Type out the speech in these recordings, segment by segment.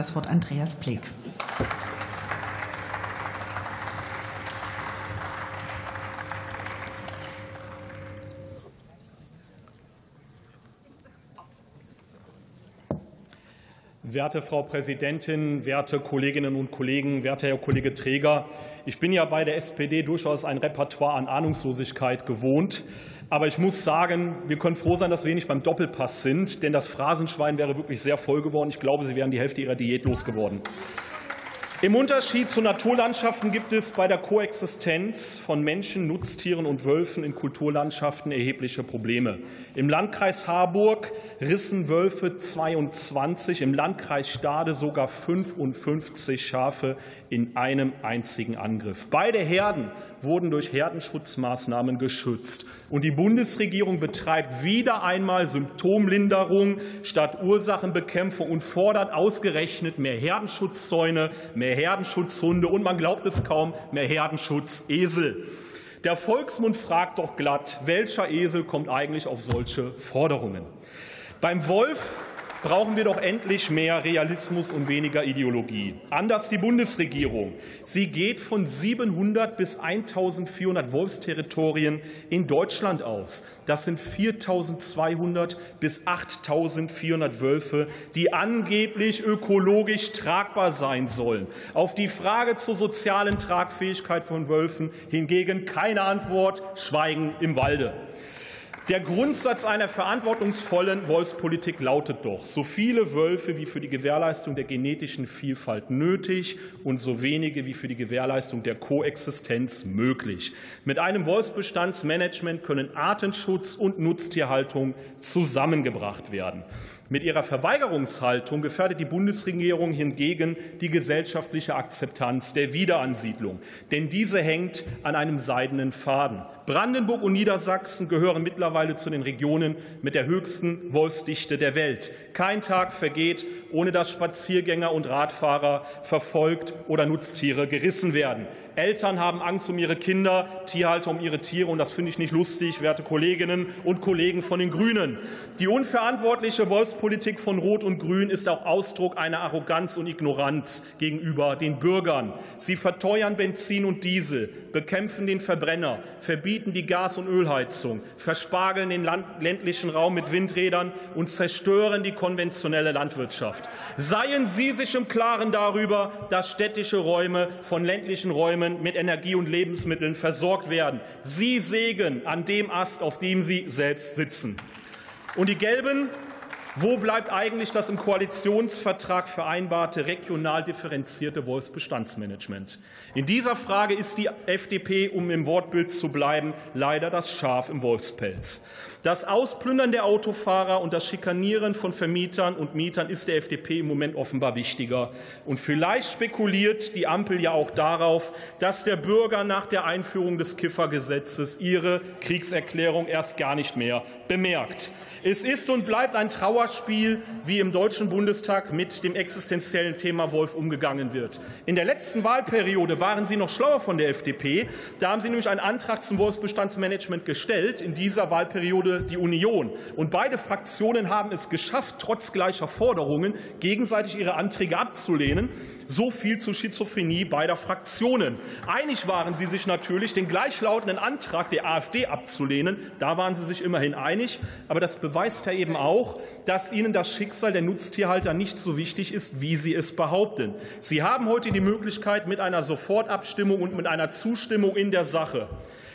Das Wort Andreas Bleek. Werte Frau Präsidentin, werte Kolleginnen und Kollegen, werter Herr Kollege Träger, ich bin ja bei der SPD durchaus ein Repertoire an Ahnungslosigkeit gewohnt. Aber ich muss sagen, wir können froh sein, dass wir nicht beim Doppelpass sind, denn das Phrasenschwein wäre wirklich sehr voll geworden. Ich glaube, Sie wären die Hälfte Ihrer Diät losgeworden. Im Unterschied zu Naturlandschaften gibt es bei der Koexistenz von Menschen, Nutztieren und Wölfen in Kulturlandschaften erhebliche Probleme. Im Landkreis Harburg rissen Wölfe 22, im Landkreis Stade sogar 55 Schafe in einem einzigen Angriff. Beide Herden wurden durch Herdenschutzmaßnahmen geschützt. Und die Bundesregierung betreibt wieder einmal Symptomlinderung statt Ursachenbekämpfung und fordert ausgerechnet mehr Herdenschutzzäune, mehr mehr Herdenschutzhunde und man glaubt es kaum, mehr Herdenschutzesel. Der Volksmund fragt doch glatt, welcher Esel kommt eigentlich auf solche Forderungen? Beim Wolf brauchen wir doch endlich mehr Realismus und weniger Ideologie. Anders die Bundesregierung. Sie geht von 700 bis 1400 Wolfsterritorien in Deutschland aus. Das sind 4200 bis 8400 Wölfe, die angeblich ökologisch tragbar sein sollen. Auf die Frage zur sozialen Tragfähigkeit von Wölfen hingegen keine Antwort, Schweigen im Walde. Der Grundsatz einer verantwortungsvollen Wolfspolitik lautet doch, so viele Wölfe wie für die Gewährleistung der genetischen Vielfalt nötig und so wenige wie für die Gewährleistung der Koexistenz möglich. Mit einem Wolfsbestandsmanagement können Artenschutz und Nutztierhaltung zusammengebracht werden. Mit ihrer Verweigerungshaltung gefährdet die Bundesregierung hingegen die gesellschaftliche Akzeptanz der Wiederansiedlung. Denn diese hängt an einem seidenen Faden. Brandenburg und Niedersachsen gehören mittlerweile zu den Regionen mit der höchsten Wolfsdichte der Welt. Kein Tag vergeht, ohne dass Spaziergänger und Radfahrer verfolgt oder Nutztiere gerissen werden. Eltern haben Angst um ihre Kinder, Tierhalter um ihre Tiere. Und das finde ich nicht lustig, werte Kolleginnen und Kollegen von den Grünen. Die unverantwortliche Wolfs Politik von Rot und Grün ist auch Ausdruck einer Arroganz und Ignoranz gegenüber den Bürgern. Sie verteuern Benzin und Diesel, bekämpfen den Verbrenner, verbieten die Gas- und Ölheizung, verspargeln den ländlichen Raum mit Windrädern und zerstören die konventionelle Landwirtschaft. Seien Sie sich im Klaren darüber, dass städtische Räume von ländlichen Räumen mit Energie und Lebensmitteln versorgt werden. Sie sägen an dem Ast, auf dem Sie selbst sitzen. Und die Gelben wo bleibt eigentlich das im Koalitionsvertrag vereinbarte regional differenzierte Wolfsbestandsmanagement? In dieser Frage ist die FDP, um im Wortbild zu bleiben, leider das Schaf im Wolfspelz. Das Ausplündern der Autofahrer und das Schikanieren von Vermietern und Mietern ist der FDP im Moment offenbar wichtiger. Und vielleicht spekuliert die Ampel ja auch darauf, dass der Bürger nach der Einführung des Kiffergesetzes ihre Kriegserklärung erst gar nicht mehr bemerkt. Es ist und bleibt ein Trauerspiel, wie im Deutschen Bundestag mit dem existenziellen Thema Wolf umgegangen wird. In der letzten Wahlperiode waren Sie noch schlauer von der FDP. Da haben Sie nämlich einen Antrag zum Wolfsbestandsmanagement gestellt. In dieser Wahlperiode die Union. Und beide Fraktionen haben es geschafft, trotz gleicher Forderungen gegenseitig ihre Anträge abzulehnen. So viel zur Schizophrenie beider Fraktionen. Einig waren sie sich natürlich, den gleichlautenden Antrag der AfD abzulehnen. Da waren sie sich immerhin einig. Aber das beweist ja eben auch, dass Ihnen das Schicksal der Nutztierhalter nicht so wichtig ist, wie Sie es behaupten. Sie haben heute die Möglichkeit, mit einer Sofortabstimmung und mit einer Zustimmung in der Sache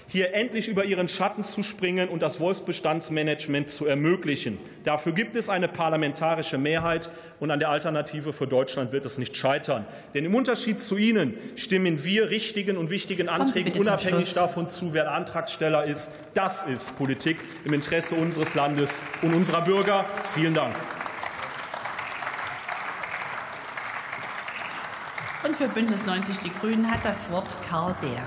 hier endlich über ihren Schatten zu springen und das Wolfsbestandsmanagement zu ermöglichen. Dafür gibt es eine parlamentarische Mehrheit, und an der Alternative für Deutschland wird es nicht scheitern. Denn im Unterschied zu Ihnen stimmen wir richtigen und wichtigen Anträgen unabhängig davon zu, wer Antragsteller ist. Das ist Politik im Interesse unseres Landes und unserer Bürger. Vielen Dank. Und für Bündnis 90 Die Grünen hat das Wort Karl Beer.